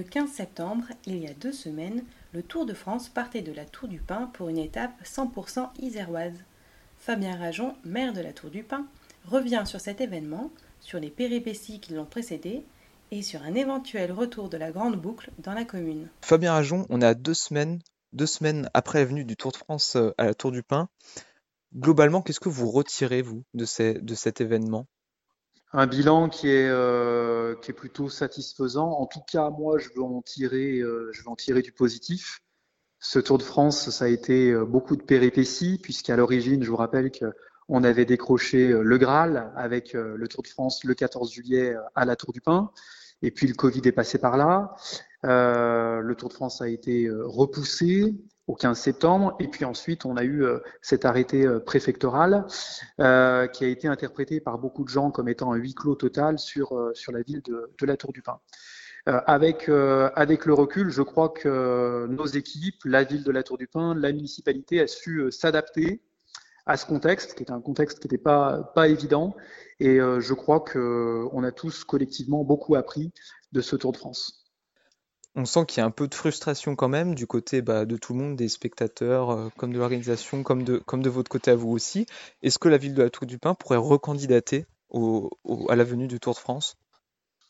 Le 15 septembre, il y a deux semaines, le Tour de France partait de la Tour du Pin pour une étape 100% iséroise. Fabien Rajon, maire de la Tour du Pin, revient sur cet événement, sur les péripéties qui l'ont précédé et sur un éventuel retour de la Grande Boucle dans la commune. Fabien Rajon, on est à deux semaines, deux semaines après la venue du Tour de France euh, à la Tour du Pin. Globalement, qu'est-ce que vous retirez, vous, de, cet événement? Un bilan qui est euh, qui est plutôt satisfaisant. En tout cas, moi, je veux en tirer euh, je veux en tirer du positif. Ce Tour de France, ça a été euh, beaucoup de péripéties puisqu'à l'origine, je vous rappelle que on avait décroché le Graal avec le Tour de France le 14 juillet à la Tour du Pin. Et puis le Covid est passé par là. le Tour de France a été repoussé au 15 septembre. Et puis ensuite, on a eu euh, cet arrêté euh, préfectoral euh, qui a été interprété par beaucoup de gens comme étant un huis clos total sur, sur la ville de, de la Tour du Pin. avec, avec le recul, je crois que nos équipes, la ville de la Tour du Pin, la municipalité a su s'adapter à ce contexte, qui est un contexte qui n'était pas, pas évident. Et je crois qu'on a tous collectivement beaucoup appris de ce Tour de France on sent qu'il y a un peu de frustration quand même du côté bah, de tout le monde, des spectateurs, euh, comme de l'organisation, comme de, votre côté à vous aussi. Est-ce que la ville de la Tour du Pin pourrait recandidater à la venue du Tour de France?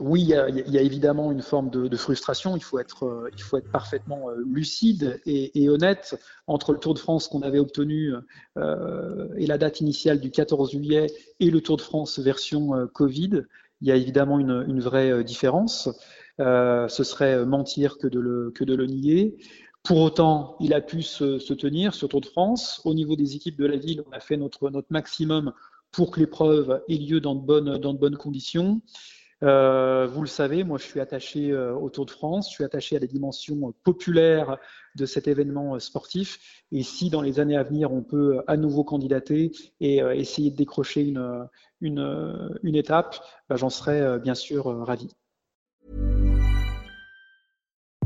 Oui, il y, a, évidemment une forme de, frustration. Il faut être, euh, parfaitement euh, lucide et, honnête entre le Tour de France qu'on avait obtenu et la date initiale du 14 juillet et le Tour de France version Covid. Il y a évidemment une vraie différence. Euh, ce serait mentir que de le, que de le nier. Pour autant, il a pu se, se, tenir sur Tour de France. Au niveau des équipes de la ville, on a fait notre, notre maximum pour que l'épreuve ait lieu dans de bonnes, dans de bonnes conditions. Euh, vous le savez, moi je suis attaché euh, au Tour de France, je suis attaché à la dimension populaire de cet événement sportif. Et si dans les années à venir on peut à nouveau candidater et essayer de décrocher une, une, une étape, bah, j'en serais bien sûr ravi.